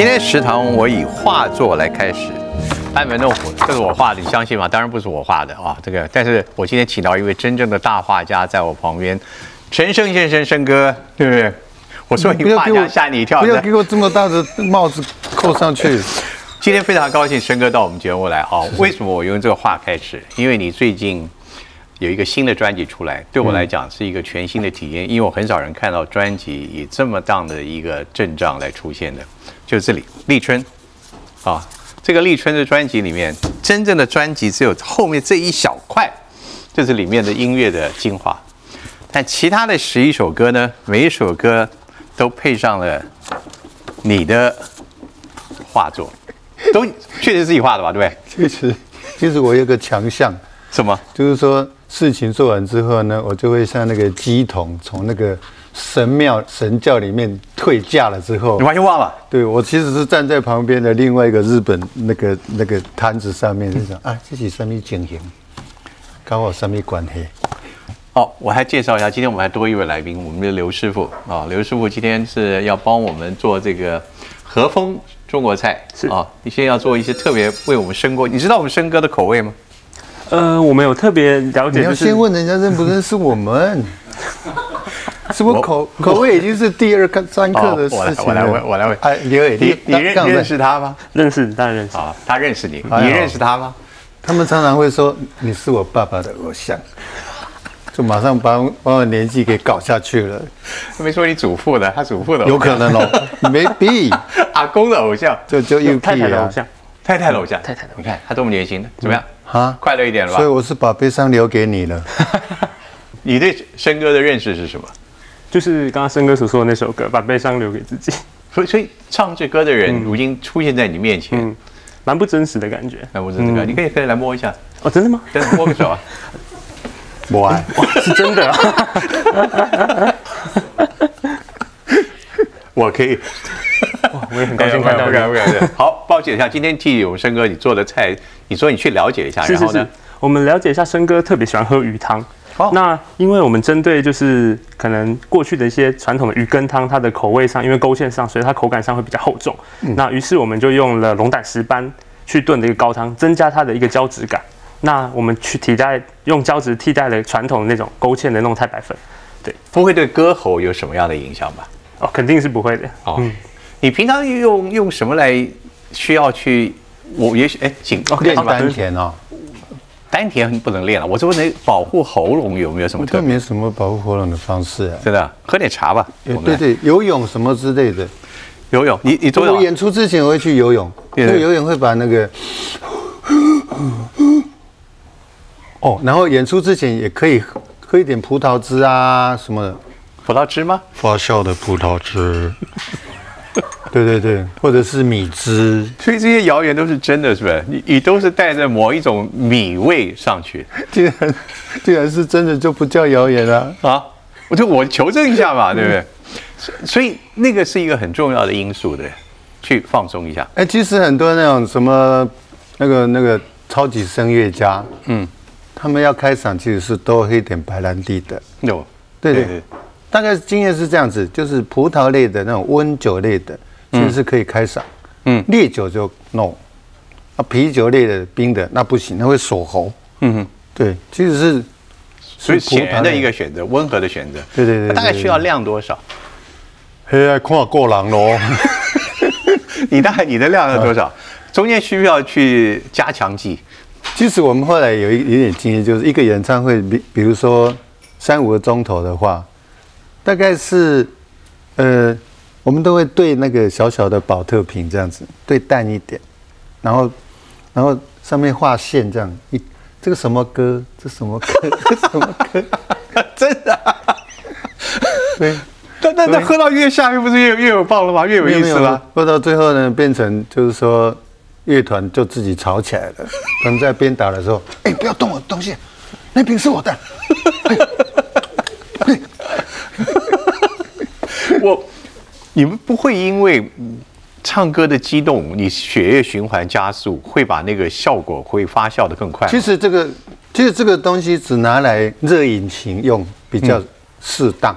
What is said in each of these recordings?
今天食堂我以画作来开始，班门弄斧，这是我画的，你相信吗？当然不是我画的啊，这个，但是我今天请到一位真正的大画家在我旁边，陈升先生，升哥，对 不对？我说你画家吓你一跳，不要给我这么大的帽子扣上去。今天非常高兴，升哥到我们节目来啊！为什么我用这个画开始？因为你最近有一个新的专辑出来，对我来讲是一个全新的体验，因为我很少人看到专辑以这么大的一个阵仗来出现的。就是这里，立春，啊，这个立春的专辑里面，真正的专辑只有后面这一小块，就是里面的音乐的精华。但其他的十一首歌呢，每一首歌都配上了你的画作，都确实是自己画的吧？对不对？其实，其实我有个强项，什么？就是说事情做完之后呢，我就会像那个鸡桶从那个。神庙神教里面退嫁了之后，你完全忘了。对我其实是站在旁边的另外一个日本那个那个摊子上面，就想啊，这是什么情形，跟我什么关系？哦，我还介绍一下，今天我们还多一位来宾，我们的刘师傅啊，刘师傅今天是要帮我们做这个和风中国菜是啊，你现在要做一些特别为我们生锅，你知道我们生哥的口味吗？呃，我们有特别了解，你要先问人家认不认识我们。什么口口味已经是第二课三课的事情了。我来问，我来问。哎，刘伟，你你认认识他吗？认识，当然认识。啊，他认识你，你认识他吗？他们常常会说你是我爸爸的偶像，就马上把把我年纪给搞下去了。他没说你祖父的，他祖父的有可能哦，没必 阿公的偶像，就就又太太的偶像，太太的偶像，太太的。你看他多么年轻，怎么样？啊，快乐一点了吧？所以我是把悲伤留给你了。你对生哥的认识是什么？就是刚刚森哥所说的那首歌，把悲伤留给自己。所以，所以唱这歌的人如今出现在你面前，蛮不真实的感觉。蛮不真实的，你可以可以来摸一下。哦，真的吗？真的摸个手啊。摸啊，是真的啊。我可以。哇，我也很高兴看到。不敢不敢不敢。好，抱歉一下，今天替我们生哥你做的菜，你说你去了解一下，然后呢，我们了解一下生哥特别喜欢喝鱼汤。那因为我们针对就是可能过去的一些传统的鱼羹汤，它的口味上，因为勾芡上，所以它口感上会比较厚重。那于是我们就用了龙胆石斑去炖的一个高汤，增加它的一个胶质感。那我们去替代用胶质替代了传统的那种勾芡的那种太白粉，对，不会对歌喉有什么样的影响吧？哦，肯定是不会的。哦，你平常用用什么来需要去？我也许哎，紧练丹田哦。丹田不能练了，我这问你保护喉咙有没有什么？特没什么保护喉咙的方式啊，真的，喝点茶吧。对对，游泳什么之类的。游泳，你你做。我演出之前我会去游泳，因为游泳会把那个。哦，然后演出之前也可以喝一点葡萄汁啊什么的。葡萄汁吗？发酵的葡萄汁。对对对，或者是米汁，所以这些谣言都是真的，是不是？你你都是带着某一种米味上去，既然既然是真的，就不叫谣言了啊！我就我求证一下嘛，对不对？所以那个是一个很重要的因素，的，去放松一下。哎，其实很多那种什么那个那个超级声乐家，嗯，他们要开嗓，其实是多喝一点白兰地的。有，对对对，大概经验是这样子，就是葡萄类的那种温酒类的。其实是可以开嗓，嗯，烈酒就 no，啊，啤酒类的冰的那不行，那会锁喉，嗯哼，对，其实是，所以显然的一个选择，温和的选择，对对对，大概需要量多少？嘿，看过狼喽，你大概你的量是多少？中间需要去加强剂？其实我们后来有一有点经验，就是一个演唱会，比比如说三五个钟头的话，大概是，呃。我们都会对那个小小的保特瓶这样子对淡一点，然后，然后上面画线这样一，这个什么歌？这什么歌？这什么歌？真的？对，但但但喝到越下面不是越越有爆了吗？越有意思了。喝到最后呢，变成就是说乐团就自己吵起来了。他们在边打的时候，哎，不要动我的东西，那瓶是我的。我。你们不会因为唱歌的激动，你血液循环加速，会把那个效果会发酵的更快。其实这个，其实这个东西只拿来热引擎用比较适当，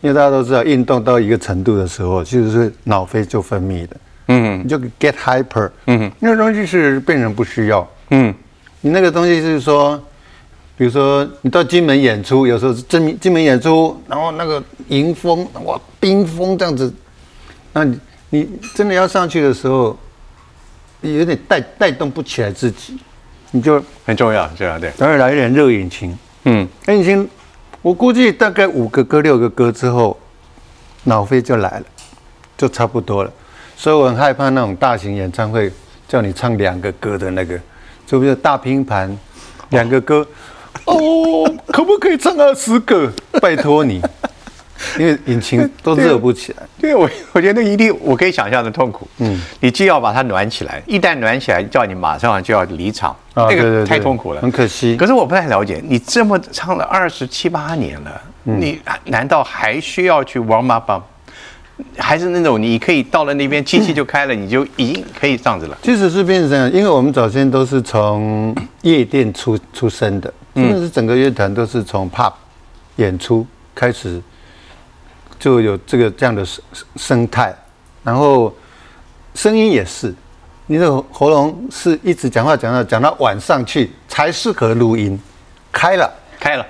因为大家都知道，运动到一个程度的时候，其实是脑啡就分泌的。嗯，你就 get hyper，嗯，那个东西是病人不需要，嗯，你那个东西是说，比如说你到金门演出，有时候是金金门演出，然后那个迎风哇冰封这样子，那你你真的要上去的时候，有点带带动不起来自己，你就很重要，这样对，当然来一点热引擎，嗯，热引擎，我估计大概五个歌六个歌之后，脑飞就来了，就差不多了。所以我很害怕那种大型演唱会叫你唱两个歌的那个，就比如大拼盘，两个歌，哦，可不可以唱二十个？拜托你，因为引擎都热不起来。对我，我觉得那一定我可以想象的痛苦。嗯，你既要把它暖起来，一旦暖起来，叫你马上就要离场，那个太痛苦了，很可惜。可是我不太了解，你这么唱了二十七八年了，你难道还需要去 warm up 吗？还是那种你可以到了那边机器就开了，你就已经可以这样子了。其实是变成这样，因为我们早先都是从夜店出出生的，真的是整个乐团都是从 pop 演出开始就有这个这样的生生态，然后声音也是，你的喉咙是一直讲话讲到讲到晚上去才适合录音，开了开了。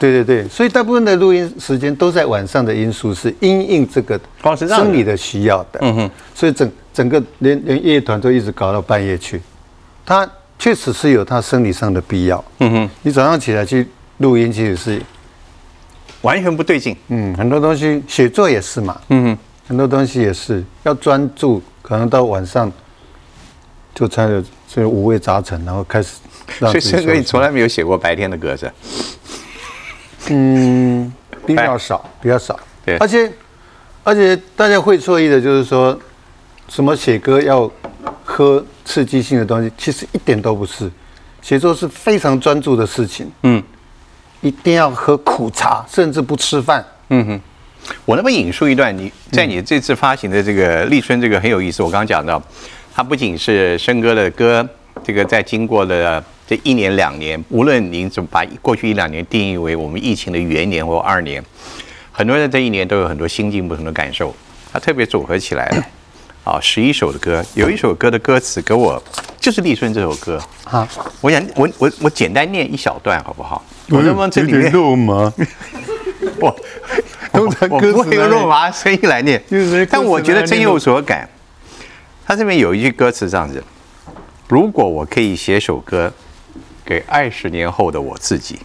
对对对，所以大部分的录音时间都在晚上的因素是因应这个生理的需要的。嗯哼，所以整整个连连乐团都一直搞到半夜去，它确实是有它生理上的必要。嗯哼，你早上起来去录音其实是完全不对劲。嗯，很多东西写作也是嘛。嗯哼，很多东西也是要专注，可能到晚上就才有这五味杂陈，然后开始。所以申哥，你从来没有写过白天的歌是？嗯，比较少，比较少。对，而且而且大家会错意的就是说，什么写歌要喝刺激性的东西，其实一点都不是。写作是非常专注的事情。嗯，一定要喝苦茶，甚至不吃饭。嗯哼，我那么引述一段，你在你这次发行的这个立春，这个很有意思。我刚刚讲到，它不仅是生哥的歌，这个在经过了。这一年两年，无论您怎么把过去一两年定义为我们疫情的元年或二年，很多人在这一年都有很多心境不同的感受。它特别组合起来了，啊，十一首的歌，有一首歌的歌词给我就是立春这首歌。啊，我想我我我简单念一小段好不好？我能不能这里面肉麻？我 我不会用肉麻声音来念，但我觉得真有所感。它这边有一句歌词这样子：如果我可以写首歌。给二十年后的我自己，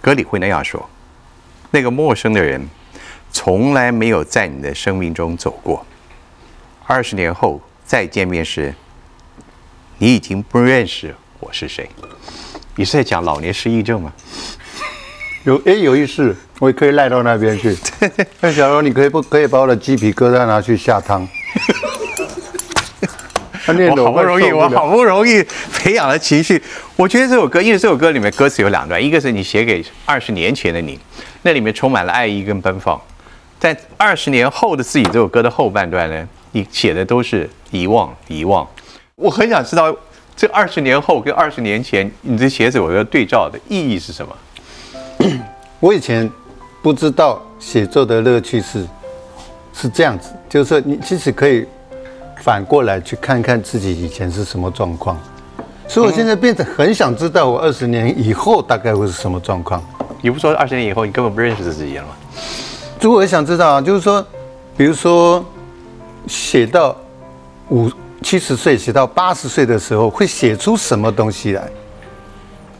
格里会那样说：那个陌生的人，从来没有在你的生命中走过。二十年后再见面时，你已经不认识我是谁。你是在讲老年失忆症吗？有哎，有意思，我也可以赖到那边去。那假如你可以不可以把我的鸡皮疙瘩拿去下汤？我好不容易，我好不容易培养了情绪。我觉得这首歌，因为这首歌里面歌词有两段，一个是你写给二十年前的你，那里面充满了爱意跟奔放；在二十年后的自己，这首歌的后半段呢，你写的都是遗忘，遗忘。我很想知道，这二十年后跟二十年前，你这写我的对照的意义是什么？我以前不知道写作的乐趣是是这样子，就是说你其实可以。反过来去看看自己以前是什么状况，所以我现在变得很想知道我二十年以后大概会是什么状况。你不说二十年以后你根本不认识自己了吗？如果我想知道啊，就是说，比如说写到五七十岁，写到八十岁的时候，会写出什么东西来？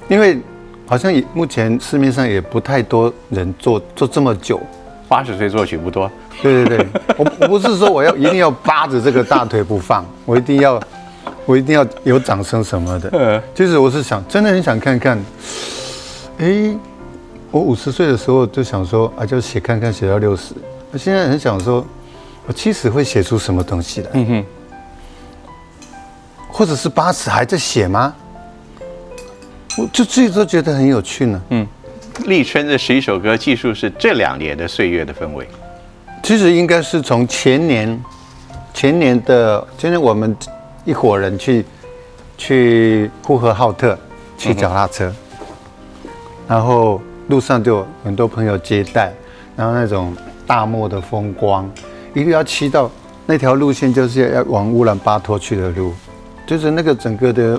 因为好像也目前市面上也不太多人做做这么久。八十岁作曲不多，对对对，我我不是说我要一定要扒着这个大腿不放，我一定要，我一定要有掌声什么的。嗯，就是我是想，真的很想看看，哎，我五十岁的时候就想说啊，就写看看写到六十，我现在很想说，我七十会写出什么东西来？嗯哼，或者是八十还在写吗？我就自己都觉得很有趣呢。嗯。立春的十一首歌，技术是这两年的岁月的氛围。其实应该是从前年，前年的前年我们一伙人去去呼和浩特骑脚踏车，然后路上就很多朋友接待，然后那种大漠的风光，一定要骑到那条路线就是要往乌兰巴托去的路，就是那个整个的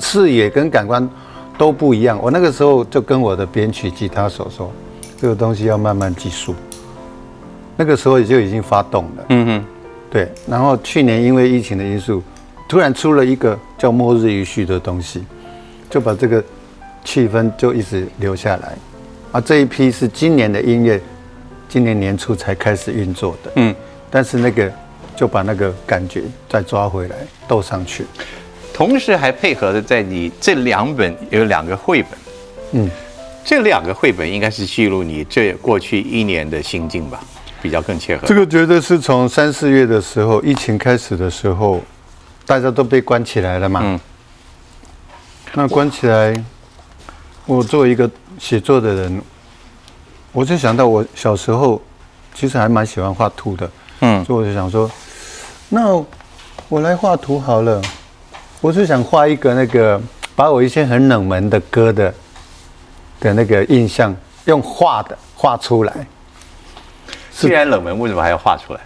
视野跟感官都不一样。我那个时候就跟我的编曲吉他手说，这个东西要慢慢计数。那个时候也就已经发动了。嗯哼，对。然后去年因为疫情的因素，突然出了一个叫《末日余绪》的东西，就把这个气氛就一直留下来。啊，这一批是今年的音乐，今年年初才开始运作的。嗯。但是那个就把那个感觉再抓回来，斗上去。同时还配合的在你这两本有两个绘本。嗯。这两个绘本应该是记录你这过去一年的心境吧。比较更切合。这个绝对是从三四月的时候，疫情开始的时候，大家都被关起来了嘛。嗯。那关起来，我作为一个写作的人，我就想到我小时候其实还蛮喜欢画图的。嗯。所以我就想说，那我来画图好了。我是想画一个那个，把我一些很冷门的歌的的那个印象，用画的画出来。既然冷门，为什么还要画出来？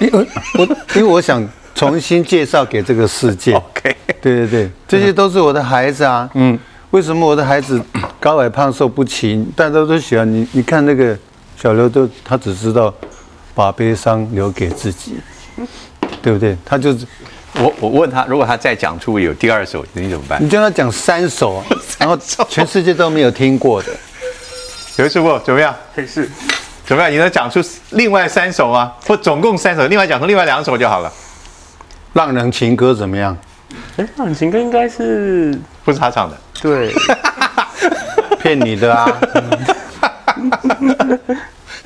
因为我因为我想重新介绍给这个世界。OK，对对对，这些都是我的孩子啊。嗯，为什么我的孩子高矮胖瘦不齐？大家都喜欢你。你看那个小刘，都他只知道把悲伤留给自己，对不对？他就是我我问他，如果他再讲出有第二首，你怎么办？你叫他讲三首，然后 全世界都没有听过的。刘师傅怎么样？可以试。怎么样？你能讲出另外三首吗？或总共三首？另外讲出另外两首就好了。浪人情歌怎么样？哎，浪人情歌应该是不是他唱的？对，骗你的啊！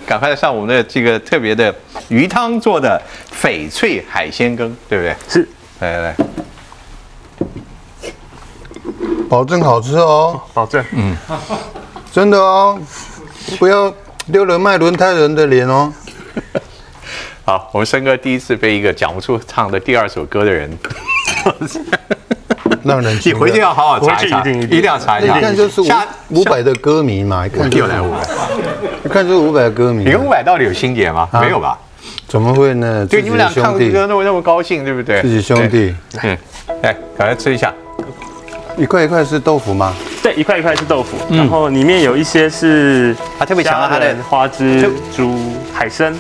赶快上我们的这个特别的鱼汤做的翡翠海鲜羹，对不对？是，来来来，保证好吃哦，保证，嗯，真的哦，不要。丢了卖轮胎人的脸哦！好，我们生哥第一次被一个讲不出唱的第二首歌的人，让人你回去要好好查一查，一定要查一下。一看就是五五百的歌迷嘛，一看又来五百，一看就是五百歌迷。你跟五百到底有心结吗？没有吧？怎么会呢？对，你们俩唱歌那么那么高兴，对不对？自己兄弟，嗯，来，赶快吃一下。一块一块是豆腐吗？对，一块一块是豆腐，然后里面有一些是它特别强调它的花枝、猪、海参。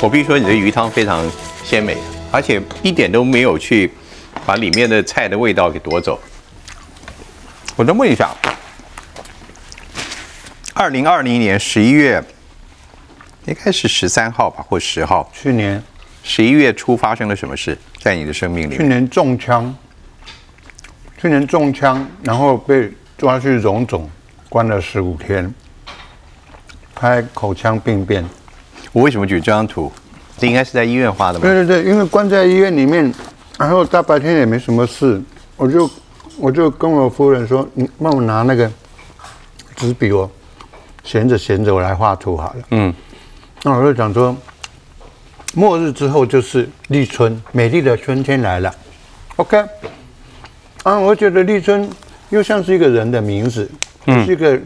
我必须说，你的鱼汤非常鲜美，而且一点都没有去把里面的菜的味道给夺走。我再问一下，二零二零年十一月，应该是十三号吧，或十号？去年十一月初发生了什么事在你的生命里？去年中枪。去年中枪，然后被抓去荣总，关了十五天，拍口腔病变。我为什么举这张图？这应该是在医院画的吗？对对对，因为关在医院里面，然后大白天也没什么事，我就我就跟我夫人说：“你帮我拿那个纸笔，我闲着闲着我来画图好了。”嗯，那我就讲说，末日之后就是立春，美丽的春天来了。OK。啊，我觉得立春又像是一个人的名字，是一个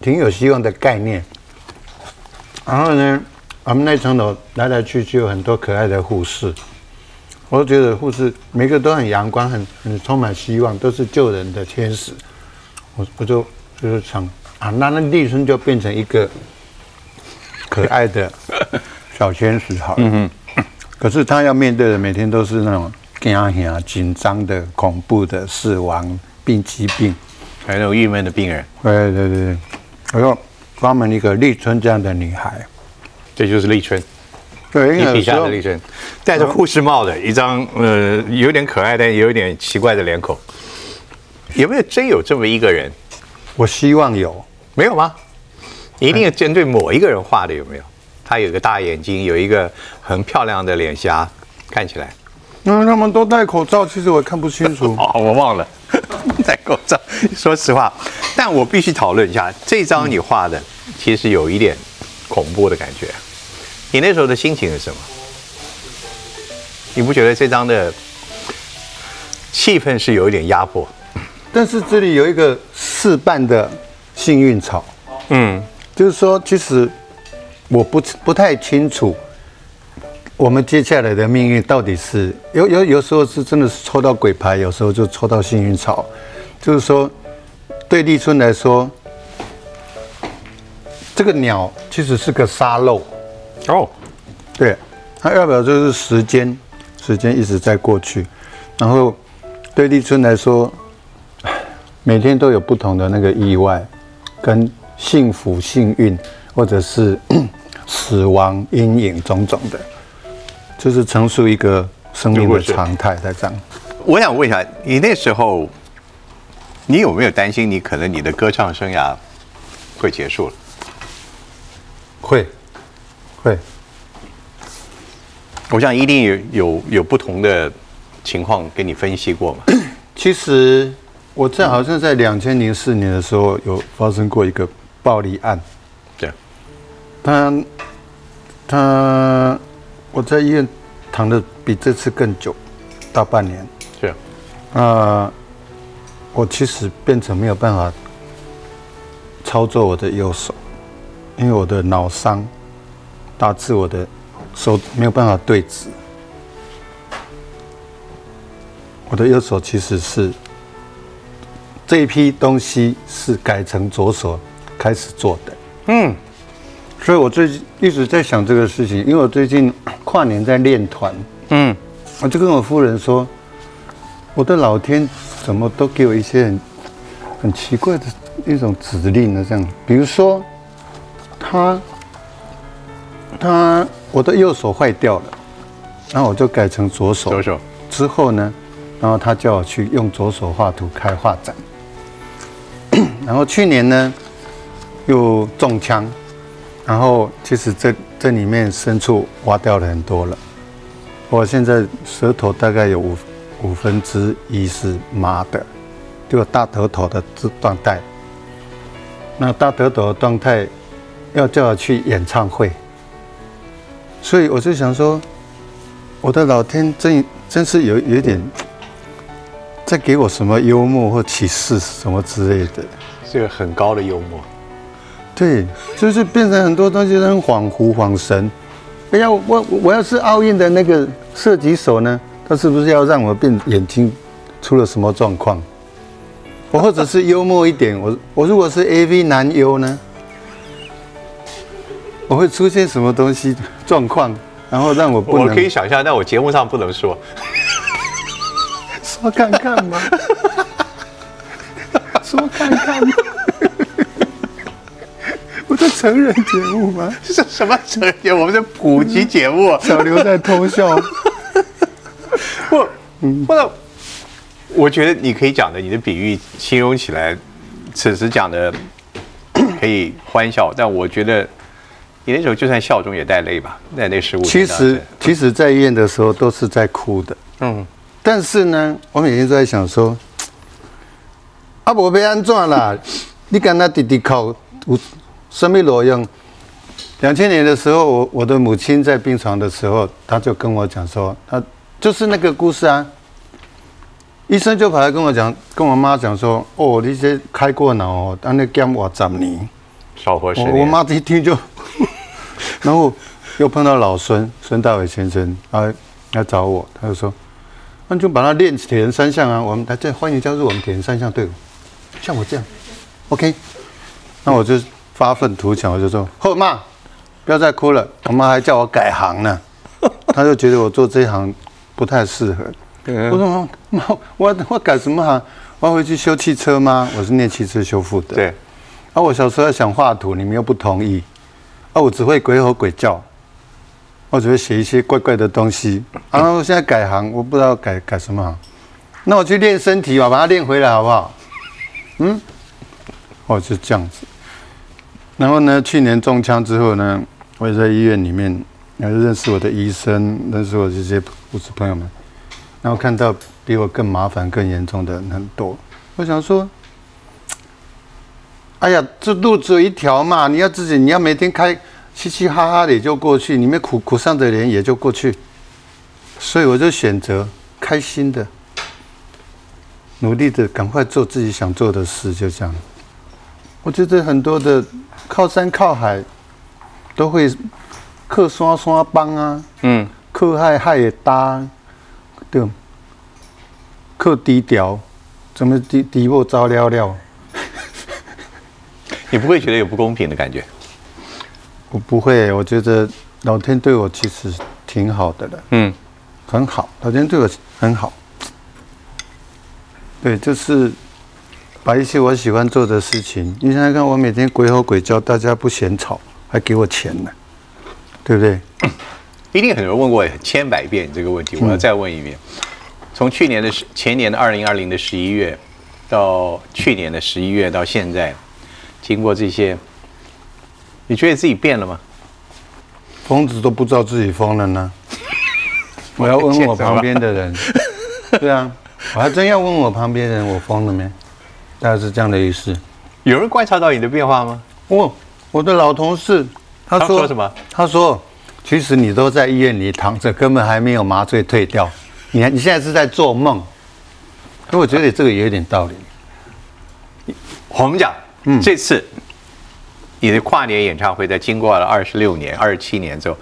挺有希望的概念。然后呢，我们那层楼来来去去有很多可爱的护士，我觉得护士每个都很阳光，很很充满希望，都是救人的天使。我我就就是想啊，那那立春就变成一个可爱的小天使好了。嗯可是他要面对的每天都是那种。惊吓、紧张的、恐怖的、死亡、病疾病，还有郁闷的病人。对对对，我说专门一个立春这样的女孩，这就是立春。对，你笔下的立春，戴着护士帽的一张，呃，有点可爱但也有点奇怪的脸孔。有没有真有这么一个人？我希望有，没有吗？一定要针对某一个人画的有没有？他有个大眼睛，有一个很漂亮的脸颊，看起来。那他们都戴口罩，其实我看不清楚。哦，我忘了 戴口罩。说实话，但我必须讨论一下这张你画的，其实有一点恐怖的感觉。你那时候的心情是什么？你不觉得这张的气氛是有一点压迫？但是这里有一个四瓣的幸运草。嗯，就是说，其实我不不太清楚。我们接下来的命运到底是有有有时候是真的是抽到鬼牌，有时候就抽到幸运草，就是说，对立春来说，这个鸟其实是个沙漏哦，对，它代表就是时间，时间一直在过去，然后对立春来说，每天都有不同的那个意外，跟幸福、幸运，或者是 死亡、阴影种种的。就是成熟一个生命的常态在这样。我想问一下，你那时候，你有没有担心你可能你的歌唱生涯会结束了？会，会。我想一定有有有不同的情况跟你分析过嘛。其实我在好像在两千零四年的时候有发生过一个暴力案。对。他他。我在医院躺的比这次更久，大半年。是啊，我其实变成没有办法操作我的右手，因为我的脑伤导致我的手没有办法对直。我的右手其实是这一批东西是改成左手开始做的。嗯。所以我最近一直在想这个事情，因为我最近 跨年在练团，嗯，我就跟我夫人说，我的老天怎么都给我一些很很奇怪的一种指令呢？这样，比如说，他他我的右手坏掉了，然后我就改成左手，左手。之后呢，然后他叫我去用左手画图开画展，然后去年呢又中枪。然后其实这这里面深处挖掉了很多了，我现在舌头大概有五五分之一是麻的，就大头头的状态。那大头头的状态要叫我去演唱会，所以我就想说，我的老天真真是有有点在给我什么幽默或启示什么之类的，这个很高的幽默。对，就是变成很多东西都很恍惚、恍神。哎呀，我我要是奥运的那个射击手呢，他是不是要让我变眼睛出了什么状况？我或者是幽默一点，我我如果是 A V 男优呢，我会出现什么东西状况？然后让我不能？我可以想象，但我节目上不能说。说看看嘛，说看看。这成人节目吗？是什么成人节？我们是普及节目。小刘在偷笑。不，不，我觉得你可以讲的，你的比喻形容起来，此时讲的可以欢笑，但我觉得你那时候就算笑中也带泪吧，在那十五。其实，其实，在医院的时候都是在哭的。嗯。但是呢，我每天都在想说，阿伯被安怎了？你跟他弟弟考我。生命裸用。两千年的时候，我我的母亲在病床的时候，她就跟我讲说，她就是那个故事啊。医生就跑来跟我讲，跟我妈讲说，哦，你这开过脑哦，但那减我十年，少活十年。我妈一听就，然后又碰到老孙孙大伟先生啊来找我，他就说，那就把他练铁人三项啊，我们大家欢迎加入我们铁人三项队伍，像我这样，OK，那我就。发愤图强，我就说：“后妈，不要再哭了。”我妈还叫我改行呢，她就觉得我做这一行不太适合。我说：“妈，我我改什么行？我要回去修汽车吗？我是念汽车修复的。”对。啊，我小时候想画图，你们又不同意。啊，我只会鬼吼鬼叫，我只会写一些怪怪的东西。然后现在改行，我不知道改改什么行。那我去练身体吧，把它练回来好不好？嗯，哦，就这样子。然后呢？去年中枪之后呢，我也在医院里面，也认识我的医生，认识我这些护士朋友们，然后看到比我更麻烦、更严重的很多。我想说，哎呀，这路只有一条嘛，你要自己，你要每天开嘻嘻哈哈的也就过去，你们苦苦上的脸也就过去。所以我就选择开心的，努力的，赶快做自己想做的事，就这样。我觉得很多的。靠山靠海，都会靠山山帮啊，嗯，靠海海也大，对，靠低调，怎么低低我糟了了？你不会觉得有不公平的感觉？我不会，我觉得老天对我其实挺好的了，嗯，很好，老天对我很好。对，就是把一些我喜欢做的事情，你想想看，我每天鬼吼鬼叫，大家不嫌吵，还给我钱呢，对不对？一定很多人问过千百遍这个问题，我要再问一遍。从去年的前年的二零二零的十一月，到去年的十一月到现在，经过这些，你觉得自己变了吗？疯子都不知道自己疯了呢。我要问问我旁边的人，对啊，我还真要问我旁边人，我疯了没？大概是这样的意思。有人观察到你的变化吗？哦，我的老同事，他说他说什么？他说，其实你都在医院里躺着，根本还没有麻醉退掉，你还你现在是在做梦。可我觉得这个也有点道理。我们讲，嗯这次你的跨年演唱会在经过了二十六年、二十七年之后，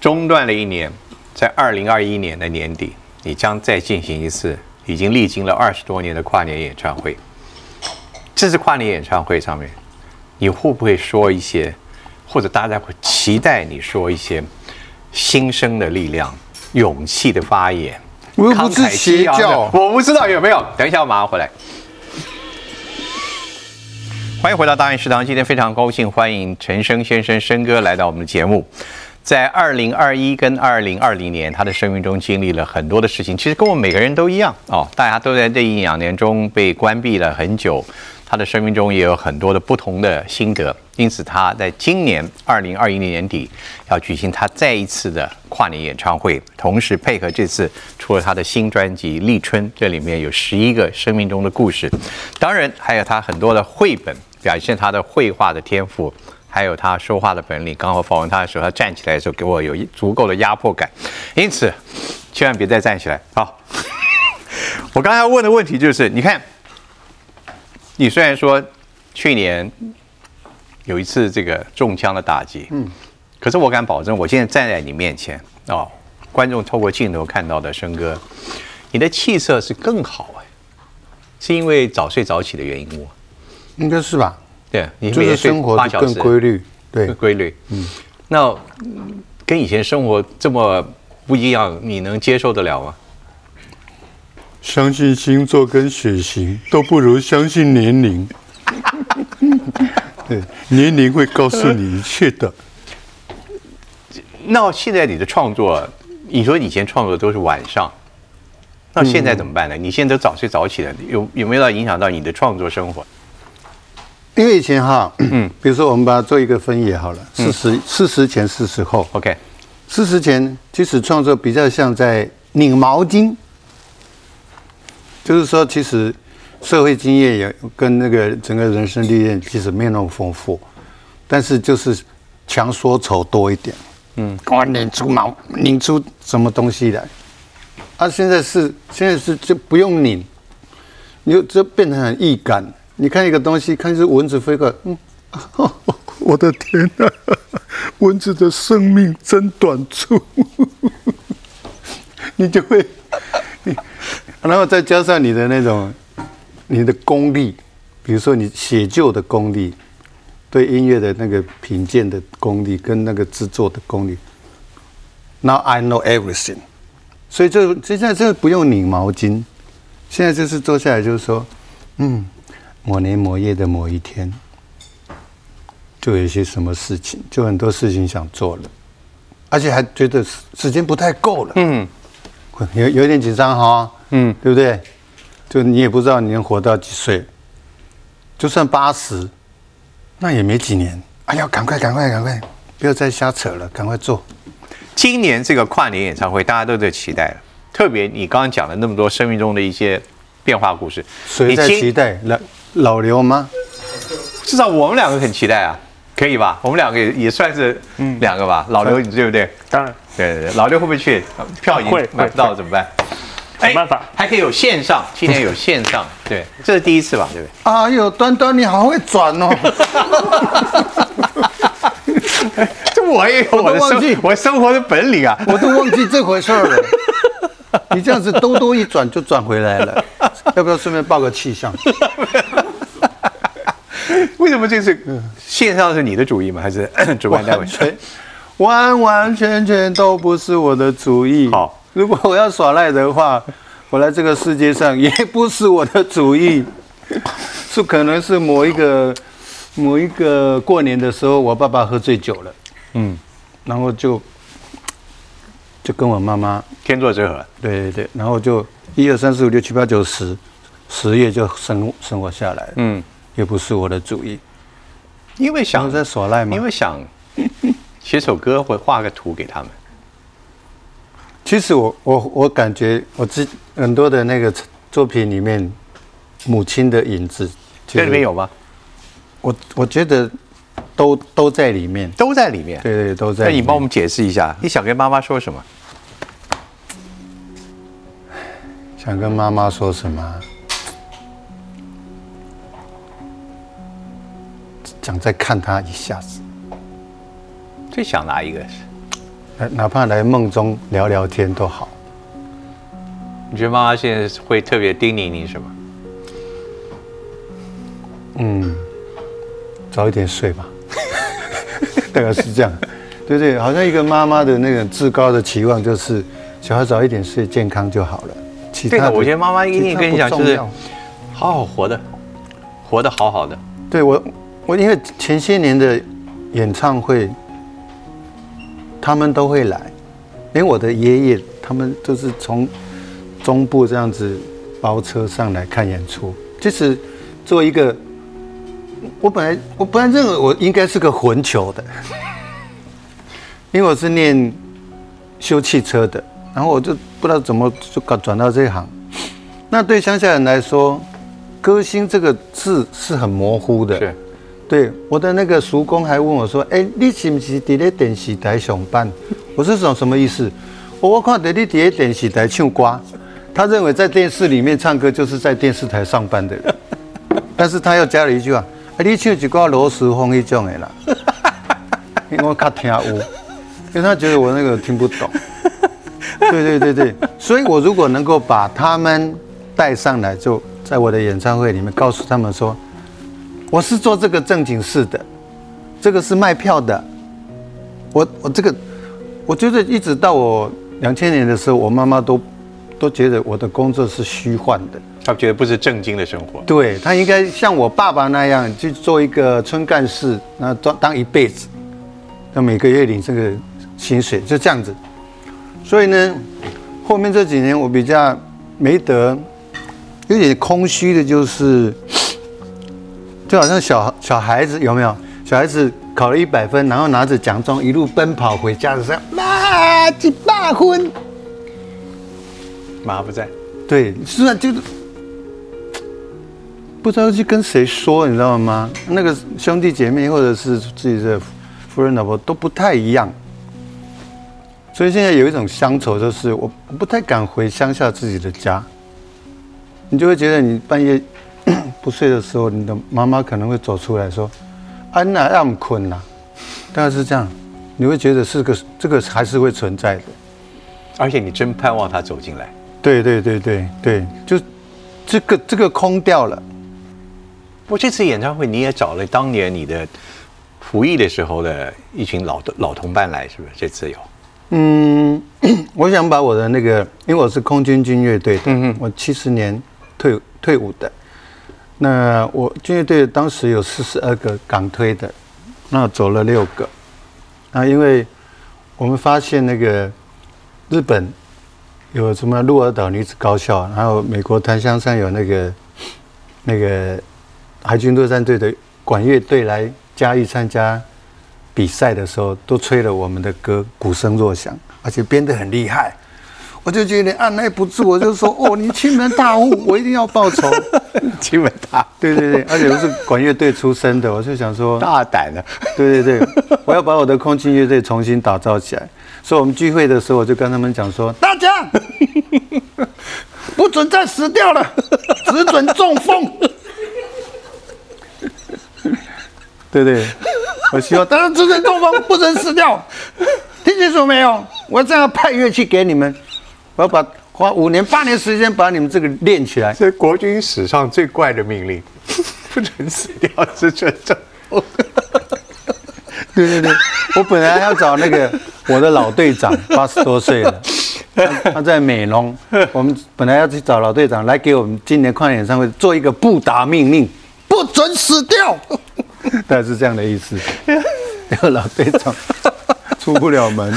中断了一年，在二零二一年的年底，你将再进行一次已经历经了二十多年的跨年演唱会。这次跨年演唱会上面，你会不会说一些，或者大家会期待你说一些新生的力量、勇气的发言？我又不是慷慨激昂的邪教，我不知道有没有。等一下，我马上回来。欢迎回到大爱食堂，今天非常高兴欢迎陈升先生升哥来到我们的节目。在二零二一跟二零二零年，他的生命中经历了很多的事情，其实跟我们每个人都一样哦，大家都在这一两年中被关闭了很久，他的生命中也有很多的不同的心得，因此他在今年二零二一年年底要举行他再一次的跨年演唱会，同时配合这次出了他的新专辑《立春》，这里面有十一个生命中的故事，当然还有他很多的绘本，表现他的绘画的天赋。还有他说话的本领。刚好访问他的时候，他站起来的时候给我有足够的压迫感，因此千万别再站起来。好，我刚才问的问题就是，你看，你虽然说去年有一次这个中枪的打击，嗯，可是我敢保证，我现在站在你面前哦，观众透过镜头看到的生哥，你的气色是更好哎，是因为早睡早起的原因吗？应该是吧？对，你就是每天睡生活更规律，对更，规律。嗯，那嗯跟以前生活这么不一样，你能接受得了吗？相信星座跟血型都不如相信年龄。对，年龄会告诉你一切的。那现在你的创作，你说以前创作都是晚上，那现在怎么办呢？你现在都早睡早起了，有有没有到影响到你的创作生活？因为以前哈，嗯，比如说我们把它做一个分野好了，四十四十前四十后，OK，四十前其实创作比较像在拧毛巾，就是说其实社会经验也跟那个整个人生历练其实没有那么丰富，但是就是强说愁多一点，嗯，给我拧出毛拧出什么东西来，啊，现在是现在是就不用拧，你就变成很易感。你看一个东西，看是蚊子飞过来，嗯，我的天哪、蚊子的生命真短促，你就会，你然后再加上你的那种你的功力，比如说你写就的功力，对音乐的那个品鉴的功力跟那个制作的功力。Now I know everything，所以这现在这不用拧毛巾，现在就是坐下来就是说，嗯，某年某月的某一天，就有一些什么事情，就很多事情想做了，而且还觉得时时间不太够了，嗯，有有点紧张哈，嗯，对不对？就你也不知道你能活到几岁，就算八十，那也没几年。哎呀，赶快赶快赶快，不要再瞎扯了，赶快做。今年这个跨年演唱会，大家都在期待了。特别你刚刚讲了那么多生命中的一些变化故事，谁在期待老老刘吗？至少我们两个很期待啊，可以吧？我们两个也也算是两个吧。老刘，你对不对？当然对对对，老刘会不会去？票已经会买不到怎么办？想办法还可以有线上，今年有线上，对，这是第一次吧？对不对？哎呦，端端你好会转哦！这我也有我的忘记生我生活的本领啊！我都忘记这回事儿了。你这样子兜兜一转就转回来了，要不要顺便报个气象？为什么这次线上是你的主意吗？还是 主办单位完？全完完全全都不是我的主意。好，如果我要耍赖的话，我来这个世界上也不是我的主意，是可能是某一个某一个过年的时候，我爸爸喝醉酒了，嗯，然后就就跟我妈妈，天作之合。对对对，然后就一二三四五六七八九十，十月就生生活下来了，嗯，也不是我的主意，因为想在耍赖嘛因。为想写首歌或画个图给他们。其实我我我感觉我自很多的那个作品里面，母亲的影子，其实这里面有吗？我我觉得都都在里面，都在里面。对对都在。那你帮我们解释一下，你想跟妈妈说什么？想跟妈妈说什么？想再看她一下子，最想哪一个？哪哪怕来梦中聊聊天都好。你觉得妈妈现在会特别叮咛你什么？嗯，早一点睡吧，大概是这样，对对，好像一个妈妈的那个至高的期望就是小孩早一点睡，健康就好了。其他的我觉得妈妈一定跟你讲就是好好活的，活得好好的。对我，我因为前些年的演唱会，他们都会来，连我的爷爷他们都是从中部这样子包车上来看演出。其实做一个，我本来我本来认为我应该是个混球的，因为我是念修汽车的，然后我就不知道怎么就搞转到这一行。那对乡下人来说，歌星这个字是很模糊的。对，我的那个叔公还问我说：“哎、你是不是伫咧电视台上班？” 我是说什么意思？我我看到你伫咧电视台唱歌，他认为在电视里面唱歌就是在电视台上班的人，但是他又加了一句话：“啊，你唱一个罗时丰一种的啦。”因为我较听有，因为他觉得我那个听不懂。对对对对，所以我如果能够把他们带上来，就在我的演唱会里面告诉他们说，我是做这个正经事的，这个是卖票的。我我这个，我觉得一直到我两千年的时候，我妈妈都都觉得我的工作是虚幻的。她觉得不是正经的生活。对她应该像我爸爸那样去做一个村干事，那当当一辈子，那每个月领这个薪水，就这样子。所以呢，后面这几年我比较没得，有点空虚的，就是就好像小小孩子有没有？小孩子考了一百分，然后拿着奖状一路奔跑回家的时候，妈一百分。妈不在，对，是啊，就是不知道去跟谁说，你知道吗？那个兄弟姐妹或者是自己的夫人老婆都不太一样，所以现在有一种乡愁，就是我不太敢回乡下自己的家，你就会觉得你半夜 不睡的时候，你的妈妈可能会走出来说：“安娜让我们困啦。”大概是这样，你会觉得是个这个还是会存在的。而且你真盼望他走进来。对对对对对，就这个这个空掉了。不过这次演唱会你也找了当年你的服役的时候的一群老老同伴来，是不是？这次有？嗯，我想把我的那个，因为我是空军军乐队的，我七十年退退伍的。那我军乐队当时有四十二个港推的，那走了六个。那因为我们发现那个日本有什么鹿儿岛女子高校，还有美国檀香山有那个那个海军陆战队的管乐队来嘉义参加比赛的时候，都吹了我们的歌，鼓声若响，而且编得很厉害。我就觉得按耐不住，我就说：“哦，你欺门大户，我一定要报仇。亲吻他，”对对对，而且我是管乐队出身的，我就想说，大胆的。对对对，我要把我的空军乐队重新打造起来。所以我们聚会的时候，我就跟他们讲说：“大家 不准再死掉了，只准中风。”对对，我希望，当然只准中风，不准死掉。听清楚没有？我这样派乐器给你们，我要把花五年八年时间把你们这个练起来。这国军史上最怪的命令，不准死掉，只准中风。对对对，我本来要找那个我的老队长，八十多岁了，他在美浓。我们本来要去找老队长来给我们今年跨年演唱会做一个不打命令，不准死掉，大概是这样的意思。那个老队长出不了门，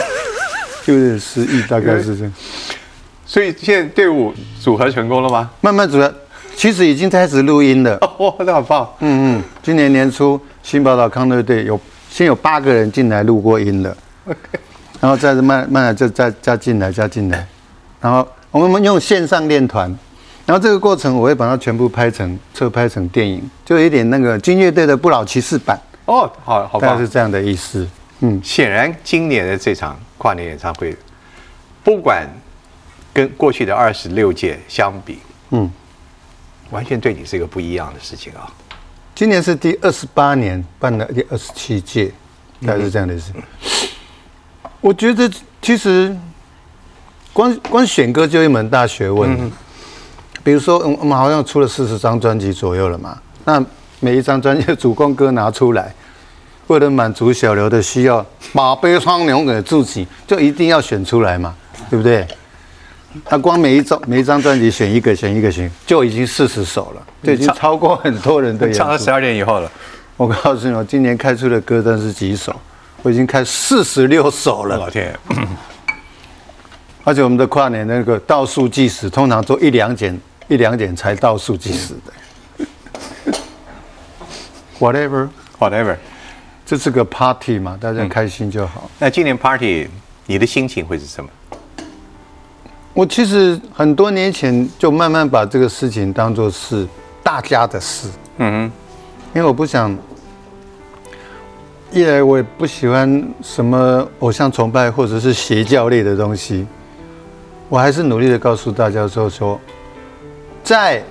就有点失忆，大概是这样。所以现在队伍组合成功了吗？慢慢组合，其实已经开始录音了。哇，那好棒！嗯嗯，今年年初新宝岛康乐队有。先有八个人进来录过音了，OK，，然后再慢慢的就再加进来加进来，然后我们用线上练团，然后这个过程我会把它全部拍成侧拍成电影，就有一点那个军乐队的不老骑士版哦，好好棒，是这样的意思。嗯，显然今年的这场跨年演唱会，不管跟过去的二十六届相比，嗯，完全对你是一个不一样的事情啊。今年是第二十八年办的第二十七届，大概是这样的意思。我觉得其实光光选歌就一门大学问。比如说，我们好像出了四十张专辑左右了嘛，那每一张专辑的主攻歌拿出来，为了满足小刘的需要，把悲伤留给自己，就一定要选出来嘛，对不对？他光每一张每一张专辑选一个选一个选，就已经四十首了，就已经超过很多人的。唱到十二点以后了。我告诉你，我今年开出的歌单是几首？我已经开四十六首了。老天！而且我们的跨年那个倒数计时，通常做一两点一两点才倒数计时的。Whatever，Whatever，这是个 party 嘛，大家开心就好。那今年 party，你的心情会是什么？我其实很多年前就慢慢把这个事情当做是大家的事，嗯哼，因为我不想，一来我也不喜欢什么偶像崇拜或者是邪教类的东西，我还是努力的告诉大家说说，在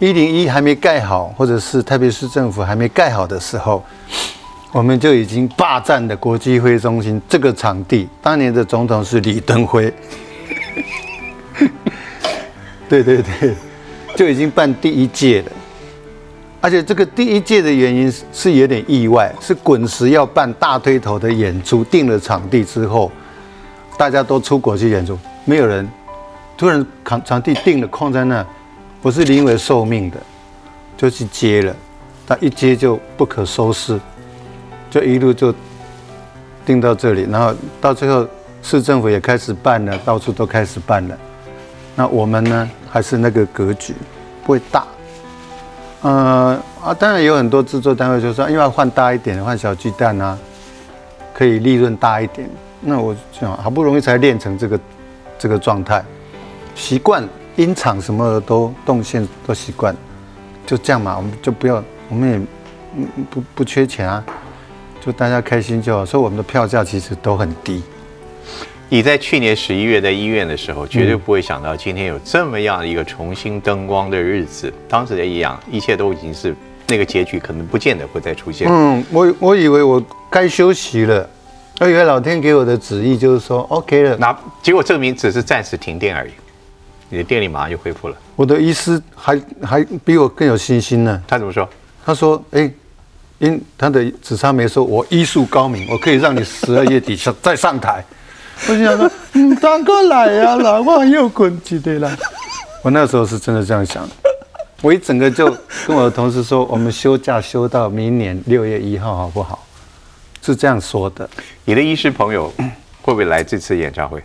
一零一还没盖好，或者是特别是政府还没盖好的时候，我们就已经霸占的国际会中心这个场地，当年的总统是李登辉。对对对，就已经办第一届了，而且这个第一届的原因是有点意外，是滚石要办大推头的演出，定了场地之后，大家都出国去演出，没有人，突然场场地定了空在那，不是临危受命的，就去接了，他一接就不可收拾，就一路就定到这里，然后到最后市政府也开始办了，到处都开始办了。那我们呢，还是那个格局，不会大。呃啊，当然有很多制作单位就说，因为换大一点，换小巨蛋啊，可以利润大一点。那我想，好不容易才练成这个这个状态，习惯音场什么都动线都习惯，就这样嘛，我们就不要，我们也不不缺钱啊，就大家开心就好。所以我们的票价其实都很低。你在去年十一月在医院的时候，绝对不会想到今天有这么样一个重新灯光的日子。当时的一样，一切都已经是那个结局，可能不见得会再出现。嗯，我我以为我该休息了，我以为老天给我的旨意就是说 OK 了。那结果证明只是暂时停电而已，你的电力马上就恢复了。我的医师还还比我更有信心呢。他怎么说？他说：“哎，因他的紫砂梅说，我医术高明，我可以让你十二月底下再上台。”我就想说，嗯，赶快来呀，老王又滚起来了。我那时候是真的这样想，我一整个就跟我的同事说，我们休假休到明年六月一号，好不好？是这样说的。你的医师朋友会不会来这次演唱会？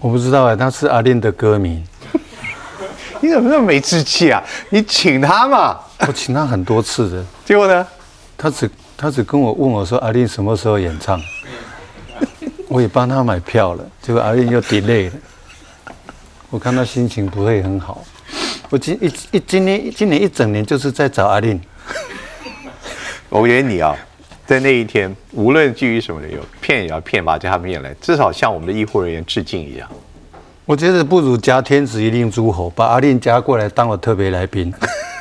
我不知道哎，他是阿令的歌迷。你怎么那么没志气啊？你请他嘛。我请他很多次的，结果呢？他只他只跟我问我说，阿令什么时候演唱？我也帮他买票了，结果阿令又 delay 了。我看他心情不会很好。我今一一今年今年一整年就是在找阿令。我觉得你啊，在那一天，无论基于什么理由，骗也要骗把他们演来，至少向我们的医护人员致敬一样。我觉得不如加天子一令诸侯，把阿令加过来当我特别来宾。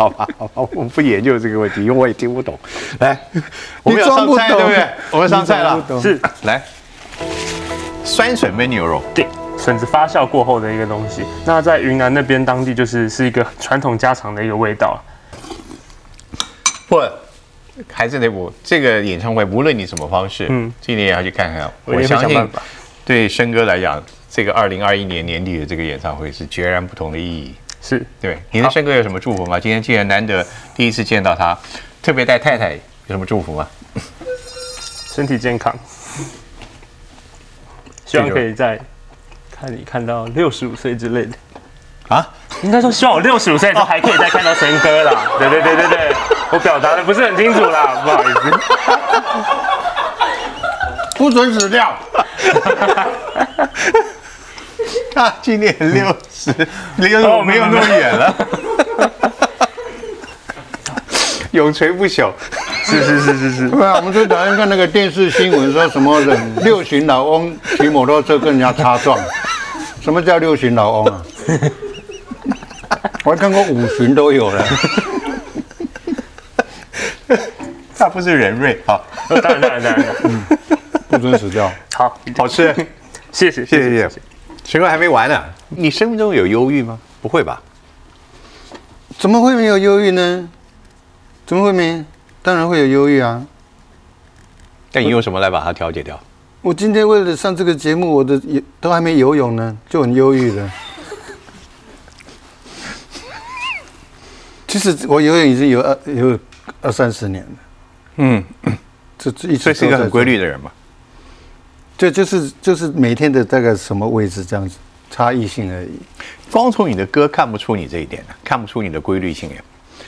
好吧，好吧，我们不研究这个问题，因为我也听不懂。来，我们要上菜，对不对？我们上菜了，是来酸笋焖牛肉。对，笋子发酵过后的一个东西。那在云南那边当地就是是一个传统家常的一个味道。不，还是那部这个演唱会，无论你什么方式，嗯，今年也要去看看。我相信，对申哥来讲，这个二零二一年年底的这个演唱会是截然不同的意义。是对，你的生哥有什么祝福吗？今天既然难得第一次见到他，特别带太太，有什么祝福吗？身体健康，希望可以在看你看到六十五岁之类的。啊？应该说希望我六十五岁的时候还可以再看到申哥啦。对对对对对，我表达的不是很清楚啦，不好意思。不准死掉。他今年六十，离我没有那么远了。永垂不朽。是是是是是。对啊，我们最讨厌看那个电视新闻，说什么人 六旬老翁骑摩托车跟人家擦撞。什么叫六旬老翁啊？我还看过五旬都有了。他不是人瑞好，当然当然当然。嗯，不准死掉。好，好吃。谢谢谢谢谢谢。陈哥还没完呢，你生命中有忧郁吗？不会吧？怎么会没有忧郁呢？怎么会没？当然会有忧郁啊。但你用什么来把它调节掉？我今天为了上这个节目，我的游都还没游泳呢，就很忧郁了。其实我游泳已经有二有二三十年了。嗯，这这一直是一个很规律的人嘛。对，就是就是每天的大概什么位置这样子，差异性而已。光从你的歌看不出你这一点看不出你的规律性耶。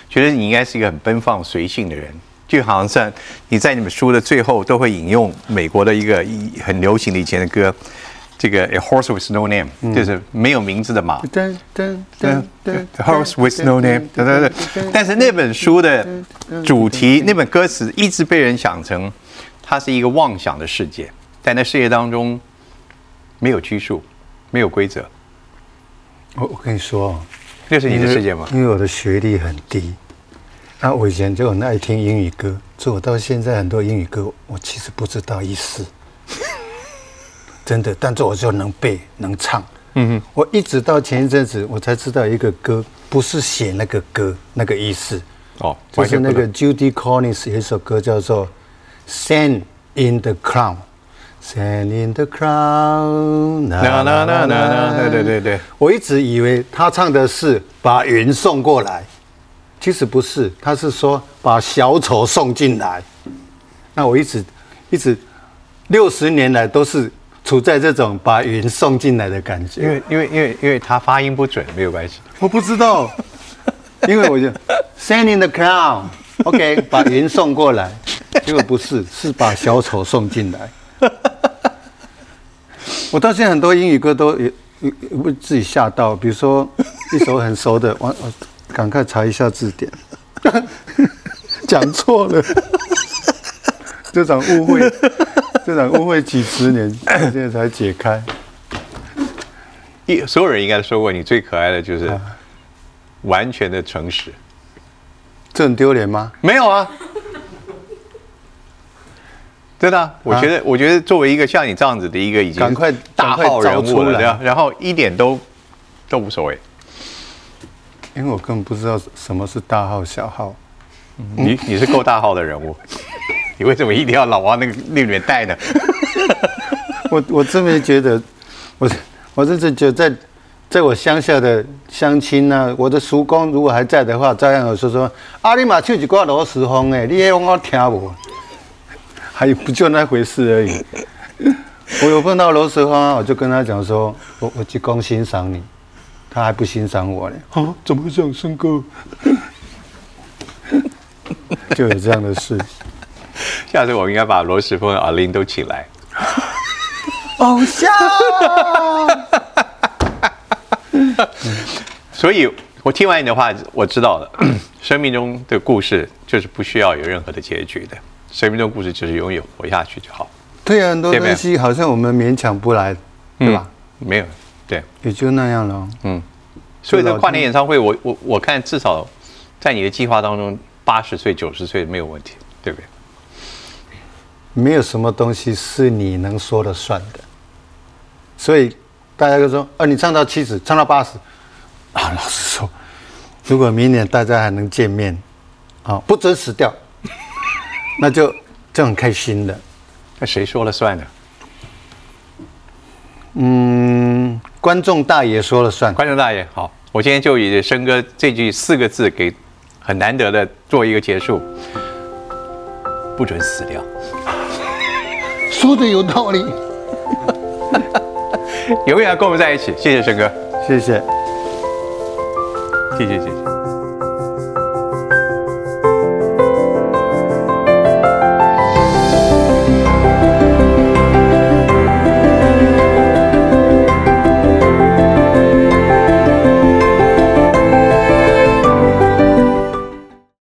觉得你应该是一个很奔放随性的人，就好像在你在你们书的最后都会引用美国的一个很流行的以前的歌，这个 A Horse with No Name，就是没有名字的马。噔噔噔噔，Horse with No Name，对对对。但是那本书的主题，那本歌词一直被人想成它是一个妄想的世界。在那世界当中，没有拘束，没有规则。我我跟你说，那是你的世界吗？因为我的学历很低，那我以前就很爱听英语歌，所以我到现在很多英语歌，我其实不知道意思，真的。但是我就能背能唱。嗯哼。我一直到前一阵子，我才知道一个歌不是写那个歌那个意思。哦。就是那个 Judy Collins 有一首歌叫做《Sand in the Cloud》。Sand in the crown，那那那那那，对对对对，我一直以为他唱的是把云送过来，其实不是，他是说把小丑送进来。那我一直一直六十年来都是处在这种把云送进来的感觉。因为因为因为因为他发音不准，没有关系。我不知道，因为我就 Sand in the crown，OK，把云送过来，结果不是，是把小丑送进来。我到现在很多英语歌都也被自己吓到，比如说一首很熟的，我我赶快查一下字典，讲错了，这场误会，这场误会几十年，现在才解开。一所有人应该说过，你最可爱的就是完全的诚实，这很丢脸吗？没有啊。真的，我觉得，我觉得作为一个像你这样子的一个已经大号人物了，然后一点都都无所谓，因为我根本不知道什么是大号小号。你你是够大号的人物，你为什么一定要老往那个那里面带呢？我我真没觉得，我我真是觉得在在我乡下的乡亲呢，我的叔公如果还在的话，照样有说说阿里玛唱一挂螺丝风诶，你也我听无。还不就那回事而已。我有碰到罗时花，我就跟他讲说：“我我鞠躬欣赏你。”他还不欣赏我呢。啊？怎么会这样，生哥？就有这样的事。下次我应该把罗时峰、阿玲都请来。偶像。所以，我听完你的话，我知道了，生命中的故事就是不需要有任何的结局的。生命中故事就是永远活下去就好。对啊，很多东西好像我们勉强不来，对吧？没有，对，也就那样了。嗯。所以，这跨年演唱会，我我我看至少在你的计划当中，八十岁、九十岁没有问题，对不对？没有什么东西是你能说了算的，所以大家就说：“啊，你唱到七十，唱到八十。”啊，老实说，如果明年大家还能见面，啊，不准死掉，那就就很开心的。那谁说了算呢？嗯，观众大爷说了算。观众大爷，好，我今天就以生哥这句四个字给。很难得的做一个结束，不准死掉，说的有道理，永远要跟我们在一起。谢谢生哥，谢谢，谢谢谢。